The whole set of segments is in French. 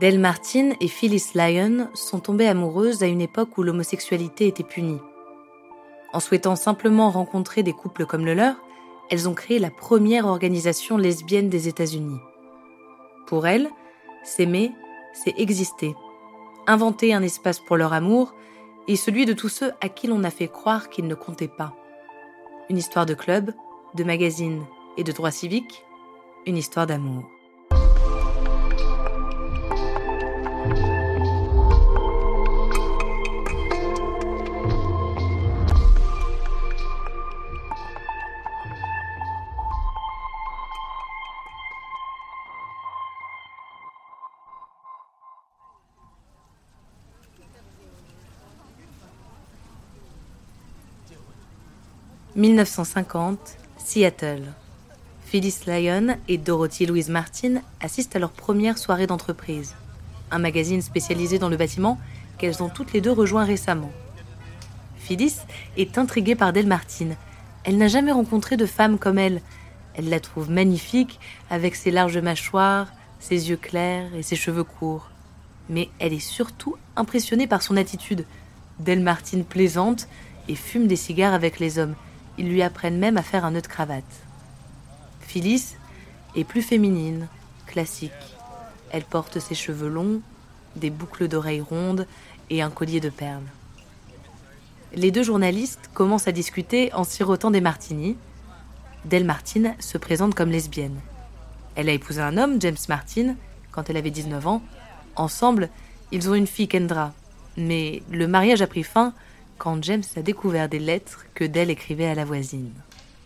Del Martin et Phyllis Lyon sont tombées amoureuses à une époque où l'homosexualité était punie. En souhaitant simplement rencontrer des couples comme le leur, elles ont créé la première organisation lesbienne des États-Unis. Pour elles, s'aimer, c'est exister, inventer un espace pour leur amour et celui de tous ceux à qui l'on a fait croire qu'ils ne comptaient pas. Une histoire de club, de magazine et de droits civiques, une histoire d'amour. 1950, Seattle. Phyllis Lyon et Dorothy Louise Martin assistent à leur première soirée d'entreprise, un magazine spécialisé dans le bâtiment qu'elles ont toutes les deux rejoint récemment. Phyllis est intriguée par Del Martin. Elle n'a jamais rencontré de femme comme elle. Elle la trouve magnifique avec ses larges mâchoires, ses yeux clairs et ses cheveux courts. Mais elle est surtout impressionnée par son attitude. Del Martin plaisante et fume des cigares avec les hommes ils lui apprennent même à faire un nœud de cravate. Phyllis est plus féminine, classique. Elle porte ses cheveux longs, des boucles d'oreilles rondes et un collier de perles. Les deux journalistes commencent à discuter en sirotant des martinis. Del Martin se présente comme lesbienne. Elle a épousé un homme, James Martin, quand elle avait 19 ans. Ensemble, ils ont une fille, Kendra. Mais le mariage a pris fin quand James a découvert des lettres que Dell écrivait à la voisine.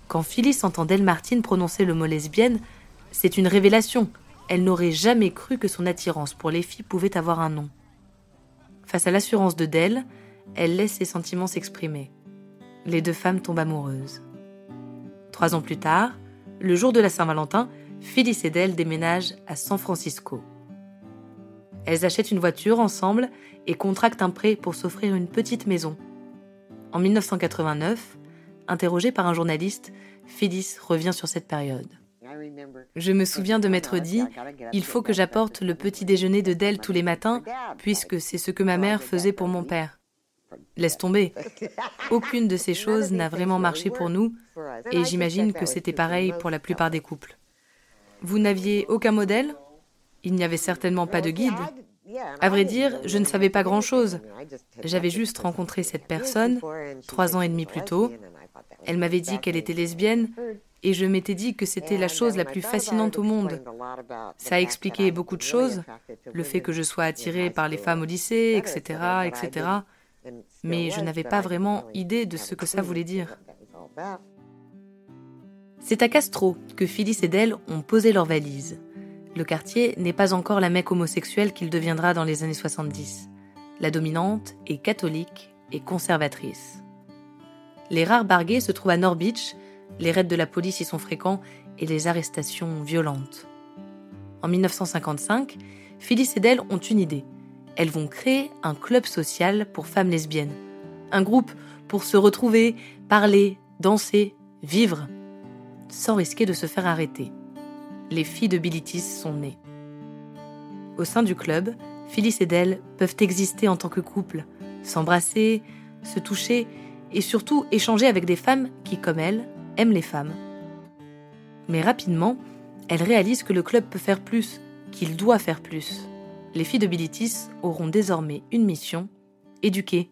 Quand Phyllis entend Del Martin prononcer le mot lesbienne, c'est une révélation. Elle n'aurait jamais cru que son attirance pour les filles pouvait avoir un nom. Face à l'assurance de Dell, elle laisse ses sentiments s'exprimer. Les deux femmes tombent amoureuses. Trois ans plus tard, le jour de la Saint-Valentin, Phyllis et Dell déménagent à San Francisco. Elles achètent une voiture ensemble et contractent un prêt pour s'offrir une petite maison en 1989, interrogée par un journaliste, Phyllis revient sur cette période. Je me souviens de m'être dit, il faut que j'apporte le petit déjeuner de Dell tous les matins, puisque c'est ce que ma mère faisait pour mon père. Laisse tomber. Aucune de ces choses n'a vraiment marché pour nous, et j'imagine que c'était pareil pour la plupart des couples. Vous n'aviez aucun modèle? Il n'y avait certainement pas de guide. À vrai dire, je ne savais pas grand-chose. J'avais juste rencontré cette personne trois ans et demi plus tôt. Elle m'avait dit qu'elle était lesbienne et je m'étais dit que c'était la chose la plus fascinante au monde. Ça a expliqué beaucoup de choses, le fait que je sois attirée par les femmes au lycée, etc., etc. Mais je n'avais pas vraiment idée de ce que ça voulait dire. C'est à Castro que Phyllis et Dell ont posé leurs valises le quartier n'est pas encore la mecque homosexuelle qu'il deviendra dans les années 70. La dominante est catholique et conservatrice. Les rares barguets se trouvent à North les raids de la police y sont fréquents et les arrestations violentes. En 1955, Phyllis et Dell ont une idée. Elles vont créer un club social pour femmes lesbiennes. Un groupe pour se retrouver, parler, danser, vivre, sans risquer de se faire arrêter les filles de Bilitis sont nées. Au sein du club, Phyllis et Dell peuvent exister en tant que couple, s'embrasser, se toucher et surtout échanger avec des femmes qui, comme elles, aiment les femmes. Mais rapidement, elles réalisent que le club peut faire plus, qu'il doit faire plus. Les filles de Bilitis auront désormais une mission éduquer,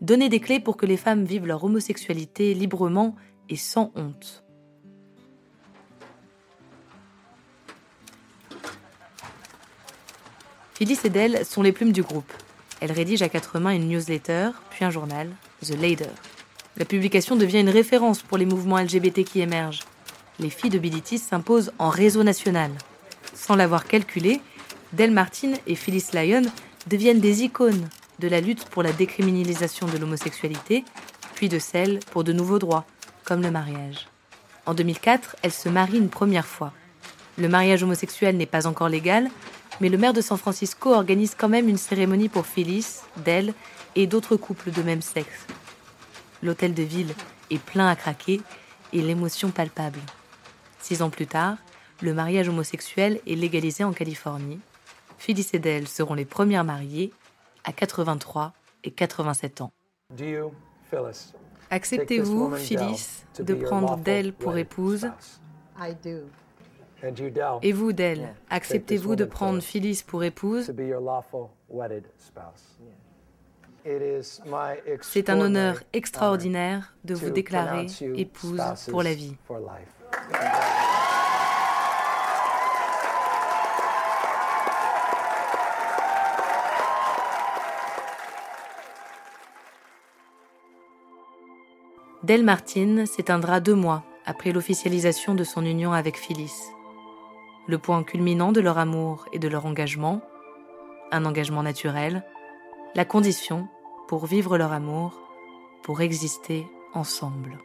donner des clés pour que les femmes vivent leur homosexualité librement et sans honte. Phyllis et Dell sont les plumes du groupe. Elle rédige à quatre mains une newsletter, puis un journal, The Lader. La publication devient une référence pour les mouvements LGBT qui émergent. Les filles de Bilitis s'imposent en réseau national. Sans l'avoir calculé, Del Martin et Phyllis Lyon deviennent des icônes de la lutte pour la décriminalisation de l'homosexualité, puis de celle pour de nouveaux droits, comme le mariage. En 2004, elles se marient une première fois. Le mariage homosexuel n'est pas encore légal, mais le maire de San Francisco organise quand même une cérémonie pour Phyllis, Del et d'autres couples de même sexe. L'hôtel de ville est plein à craquer et l'émotion palpable. Six ans plus tard, le mariage homosexuel est légalisé en Californie. Phyllis et Del seront les premières mariées à 83 et 87 ans. Acceptez-vous, Phyllis, de prendre Del pour épouse? Et vous, Del, acceptez-vous de prendre Phyllis pour épouse? C'est un honneur extraordinaire de vous déclarer épouse pour la vie. Del Martin s'éteindra deux mois après l'officialisation de son union avec Phyllis. Le point culminant de leur amour et de leur engagement, un engagement naturel, la condition pour vivre leur amour, pour exister ensemble.